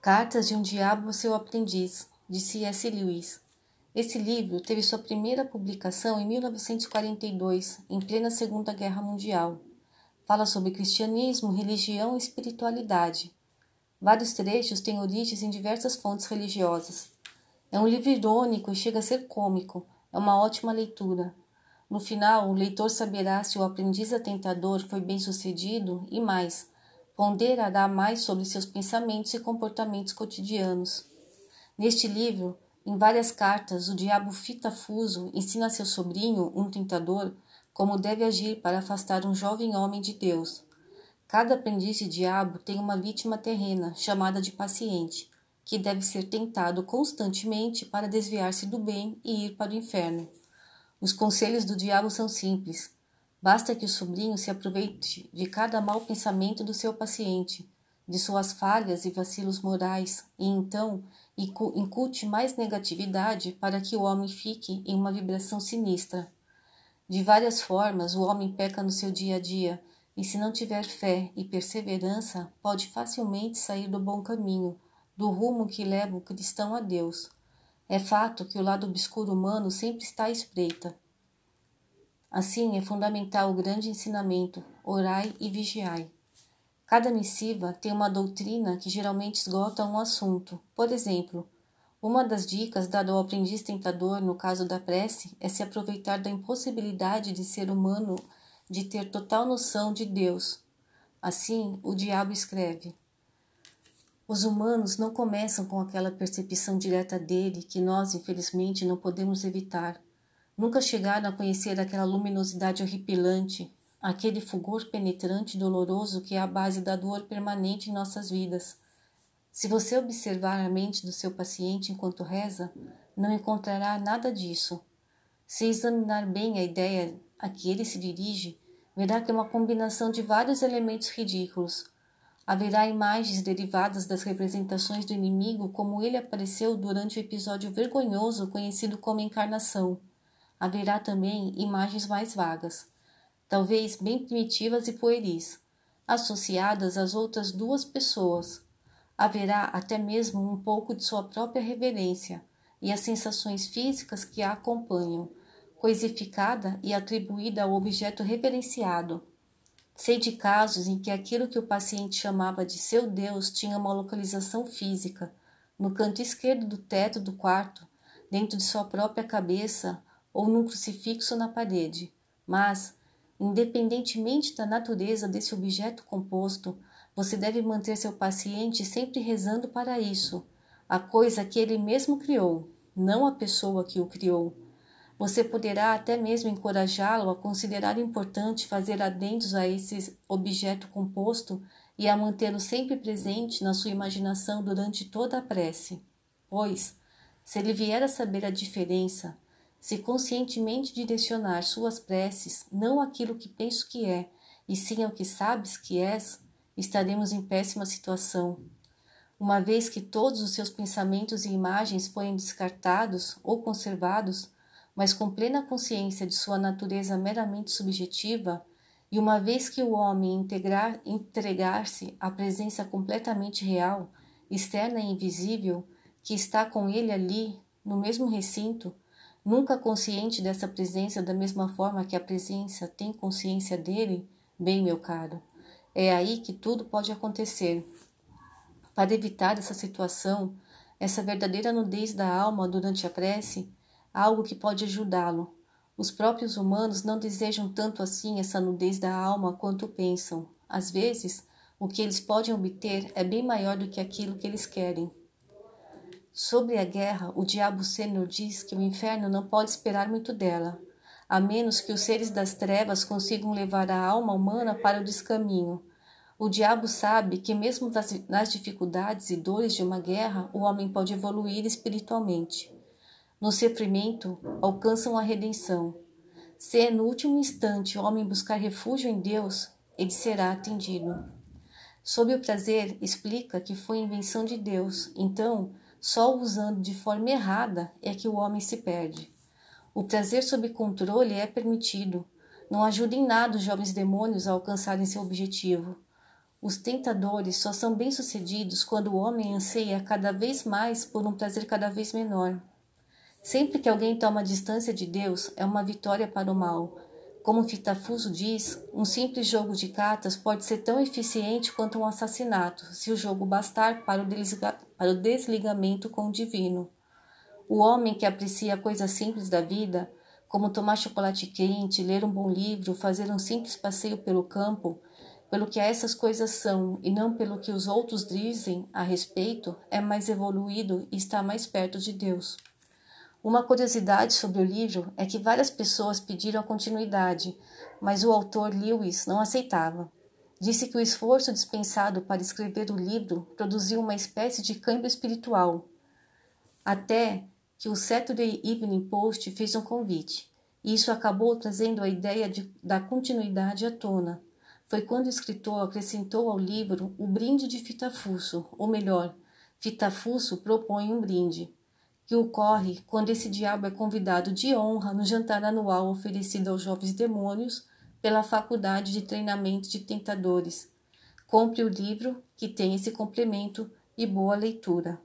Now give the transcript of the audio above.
Cartas de um Diabo seu Aprendiz, de C.S. Lewis. Esse livro teve sua primeira publicação em 1942, em plena Segunda Guerra Mundial. Fala sobre cristianismo, religião e espiritualidade. Vários trechos têm origens em diversas fontes religiosas. É um livro irônico e chega a ser cômico. É uma ótima leitura. No final, o leitor saberá se o aprendiz atentador foi bem sucedido e mais, ponderará mais sobre seus pensamentos e comportamentos cotidianos. Neste livro, em várias cartas, o diabo fitafuso ensina a seu sobrinho, um tentador, como deve agir para afastar um jovem homem de Deus. Cada aprendiz de diabo tem uma vítima terrena, chamada de paciente, que deve ser tentado constantemente para desviar-se do bem e ir para o inferno. Os conselhos do diabo são simples. Basta que o sobrinho se aproveite de cada mau pensamento do seu paciente, de suas falhas e vacilos morais, e então incute mais negatividade para que o homem fique em uma vibração sinistra. De várias formas, o homem peca no seu dia a dia, e se não tiver fé e perseverança, pode facilmente sair do bom caminho, do rumo que leva o cristão a Deus. É fato que o lado obscuro humano sempre está à espreita. Assim, é fundamental o grande ensinamento: orai e vigiai. Cada missiva tem uma doutrina que geralmente esgota um assunto. Por exemplo, uma das dicas dada ao aprendiz tentador no caso da prece é se aproveitar da impossibilidade de ser humano de ter total noção de Deus. Assim, o diabo escreve: os humanos não começam com aquela percepção direta dele que nós, infelizmente, não podemos evitar. Nunca chegaram a conhecer aquela luminosidade horripilante, aquele fulgor penetrante e doloroso que é a base da dor permanente em nossas vidas. Se você observar a mente do seu paciente enquanto reza, não encontrará nada disso. Se examinar bem a ideia a que ele se dirige, verá que é uma combinação de vários elementos ridículos Haverá imagens derivadas das representações do inimigo como ele apareceu durante o episódio vergonhoso conhecido como encarnação. Haverá também imagens mais vagas, talvez bem primitivas e pueris, associadas às outras duas pessoas. Haverá até mesmo um pouco de sua própria reverência e as sensações físicas que a acompanham, coisificada e atribuída ao objeto reverenciado Sei de casos em que aquilo que o paciente chamava de seu Deus tinha uma localização física, no canto esquerdo do teto do quarto, dentro de sua própria cabeça ou num crucifixo na parede. Mas, independentemente da natureza desse objeto composto, você deve manter seu paciente sempre rezando para isso, a coisa que ele mesmo criou, não a pessoa que o criou. Você poderá até mesmo encorajá-lo a considerar importante fazer adendos a esse objeto composto e a mantê-lo sempre presente na sua imaginação durante toda a prece. Pois, se ele vier a saber a diferença, se conscientemente direcionar suas preces não aquilo que penso que é, e sim ao que sabes que és, estaremos em péssima situação. Uma vez que todos os seus pensamentos e imagens forem descartados ou conservados, mas com plena consciência de sua natureza meramente subjetiva, e uma vez que o homem entregar-se à presença completamente real, externa e invisível, que está com ele ali, no mesmo recinto, nunca consciente dessa presença da mesma forma que a presença tem consciência dele, bem, meu caro, é aí que tudo pode acontecer. Para evitar essa situação, essa verdadeira nudez da alma durante a prece, algo que pode ajudá-lo. Os próprios humanos não desejam tanto assim essa nudez da alma quanto pensam. Às vezes, o que eles podem obter é bem maior do que aquilo que eles querem. Sobre a guerra, o diabo sênior diz que o inferno não pode esperar muito dela, a menos que os seres das trevas consigam levar a alma humana para o descaminho. O diabo sabe que, mesmo nas dificuldades e dores de uma guerra, o homem pode evoluir espiritualmente no sofrimento alcançam a redenção. Se é no último instante o homem buscar refúgio em Deus, ele será atendido. Sob o prazer, explica que foi invenção de Deus, então, só usando de forma errada é que o homem se perde. O prazer sob controle é permitido, não ajuda em nada os jovens demônios a alcançarem seu objetivo. Os tentadores só são bem-sucedidos quando o homem anseia cada vez mais por um prazer cada vez menor. Sempre que alguém toma distância de Deus, é uma vitória para o mal. Como Fitafuso diz, um simples jogo de cartas pode ser tão eficiente quanto um assassinato, se o jogo bastar para o, desliga para o desligamento com o divino. O homem que aprecia coisas simples da vida, como tomar chocolate quente, ler um bom livro, fazer um simples passeio pelo campo, pelo que essas coisas são e não pelo que os outros dizem a respeito, é mais evoluído e está mais perto de Deus. Uma curiosidade sobre o livro é que várias pessoas pediram a continuidade, mas o autor Lewis não aceitava. Disse que o esforço dispensado para escrever o livro produziu uma espécie de câmbio espiritual. Até que o Saturday Evening Post fez um convite, e isso acabou trazendo a ideia de, da continuidade à tona. Foi quando o escritor acrescentou ao livro o brinde de Fitafuso, ou melhor, Fitafuso propõe um brinde que ocorre quando esse diabo é convidado de honra no jantar anual oferecido aos jovens demônios pela Faculdade de Treinamento de Tentadores. Compre o livro que tem esse complemento e boa leitura.